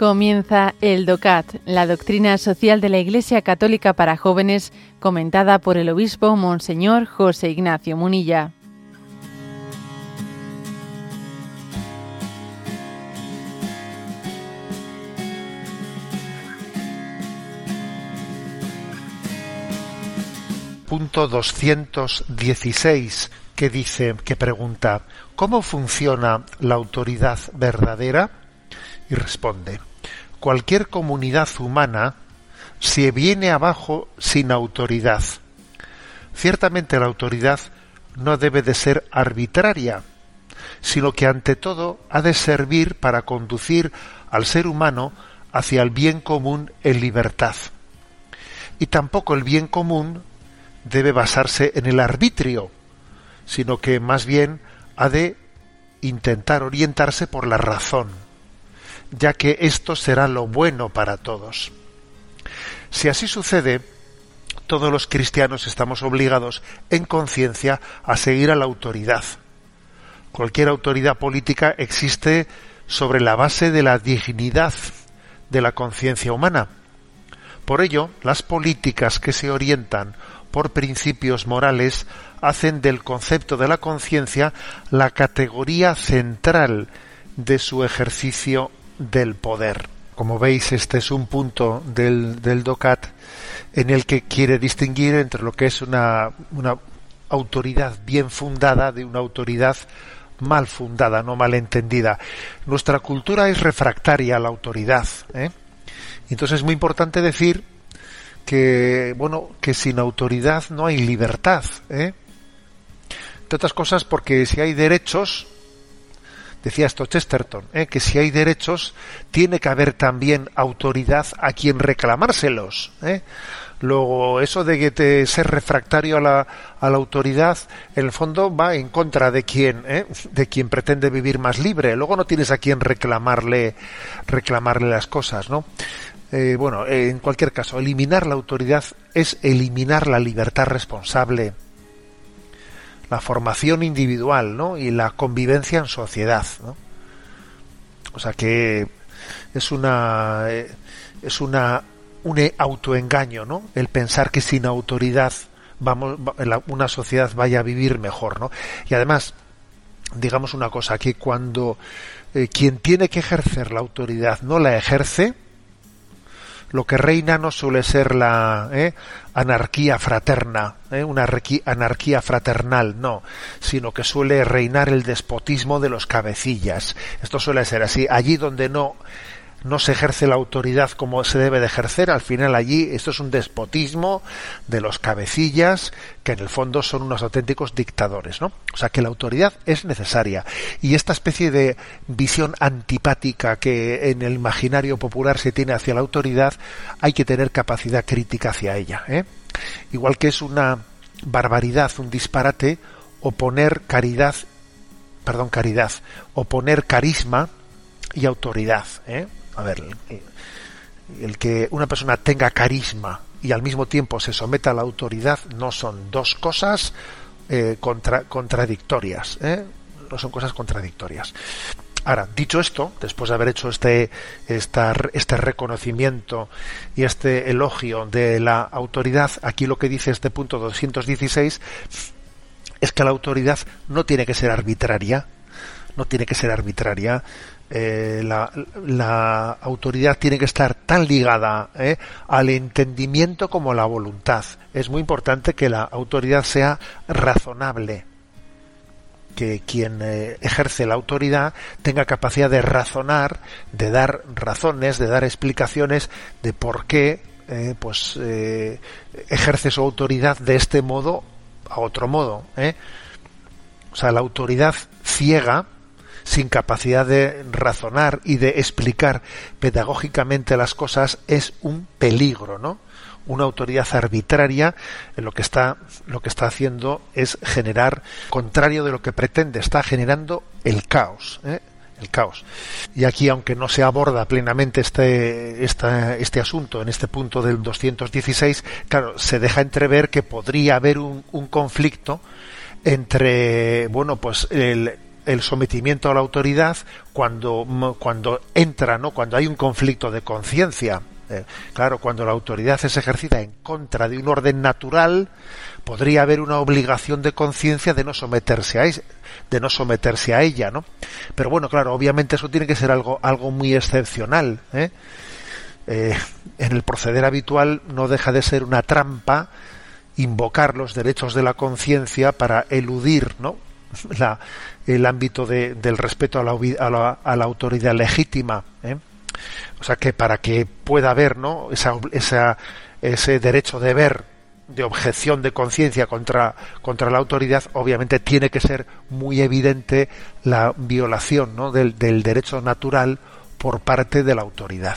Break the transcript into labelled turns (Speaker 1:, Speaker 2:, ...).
Speaker 1: Comienza el DOCAT, la doctrina social de la Iglesia Católica para jóvenes, comentada por el obispo Monseñor José Ignacio Munilla.
Speaker 2: Punto 216 que dice, que pregunta, ¿cómo funciona la autoridad verdadera? Y responde, cualquier comunidad humana se viene abajo sin autoridad. Ciertamente la autoridad no debe de ser arbitraria, sino que ante todo ha de servir para conducir al ser humano hacia el bien común en libertad. Y tampoco el bien común debe basarse en el arbitrio, sino que más bien ha de intentar orientarse por la razón ya que esto será lo bueno para todos. Si así sucede, todos los cristianos estamos obligados en conciencia a seguir a la autoridad. Cualquier autoridad política existe sobre la base de la dignidad de la conciencia humana. Por ello, las políticas que se orientan por principios morales hacen del concepto de la conciencia la categoría central de su ejercicio del poder. Como veis, este es un punto del, del DOCAT en el que quiere distinguir entre lo que es una, una autoridad bien fundada de una autoridad mal fundada, no mal entendida. Nuestra cultura es refractaria a la autoridad. ¿eh? Entonces es muy importante decir que, bueno, que sin autoridad no hay libertad. ¿eh? Entre otras cosas porque si hay derechos, decía esto Chesterton, ¿eh? que si hay derechos, tiene que haber también autoridad a quien reclamárselos. ¿eh? Luego, eso de que ser refractario a la, a la, autoridad, en el fondo va en contra de quien, ¿eh? de quien pretende vivir más libre. Luego no tienes a quien reclamarle, reclamarle las cosas, ¿no? Eh, bueno, en cualquier caso, eliminar la autoridad es eliminar la libertad responsable la formación individual ¿no? y la convivencia en sociedad. ¿no? O sea que es una eh, es una un autoengaño, ¿no? El pensar que sin autoridad vamos una sociedad vaya a vivir mejor, ¿no? Y además digamos una cosa que cuando eh, quien tiene que ejercer la autoridad no la ejerce, lo que reina no suele ser la ¿eh? anarquía fraterna, ¿eh? una anarquía fraternal, no, sino que suele reinar el despotismo de los cabecillas. Esto suele ser así. Allí donde no no se ejerce la autoridad como se debe de ejercer, al final allí esto es un despotismo de los cabecillas que en el fondo son unos auténticos dictadores, ¿no? O sea que la autoridad es necesaria y esta especie de visión antipática que en el imaginario popular se tiene hacia la autoridad hay que tener capacidad crítica hacia ella, ¿eh? Igual que es una barbaridad, un disparate oponer caridad, perdón, caridad, oponer carisma y autoridad, ¿eh? A ver, el, que una persona tenga carisma y al mismo tiempo se someta a la autoridad no son dos cosas eh, contradictorias, ¿eh? no son cosas contradictorias. Ahora, dicho esto, después de haber hecho este, este reconocimiento y este elogio de la autoridad, aquí lo que dice este punto 216 es que la autoridad no tiene que ser arbitraria, no tiene que ser arbitraria, eh, la, autoridad tiene que estar tan ligada eh, al entendimiento como la voluntad. Es muy importante que la autoridad sea razonable, que quien eh, ejerce la autoridad tenga capacidad de razonar, de dar razones, de dar explicaciones de por qué pues ejerce su autoridad de este modo a otro modo. O sea, la autoridad ciega sin capacidad de razonar y de explicar pedagógicamente las cosas es un peligro, ¿no? Una autoridad arbitraria lo que está lo que está haciendo es generar contrario de lo que pretende, está generando el caos, ¿eh? el caos. Y aquí, aunque no se aborda plenamente este, este asunto en este punto del 216, claro, se deja entrever que podría haber un, un conflicto entre, bueno, pues el, el sometimiento a la autoridad cuando, cuando entra, ¿no? cuando hay un conflicto de conciencia. Eh, claro, cuando la autoridad es ejercida en contra de un orden natural, podría haber una obligación de conciencia de no someterse a de no someterse a ella, ¿no? Pero bueno, claro, obviamente eso tiene que ser algo algo muy excepcional. ¿eh? Eh, en el proceder habitual no deja de ser una trampa invocar los derechos de la conciencia para eludir, ¿no? El ámbito del respeto a la, a la, autoridad legítima. ¿eh? O sea que para que pueda haber ¿no? esa, esa, ese derecho de ver, de objeción de conciencia contra, la autoridad, obviamente tiene que ser muy evidente la violación ¿no? del derecho natural por parte de la autoridad.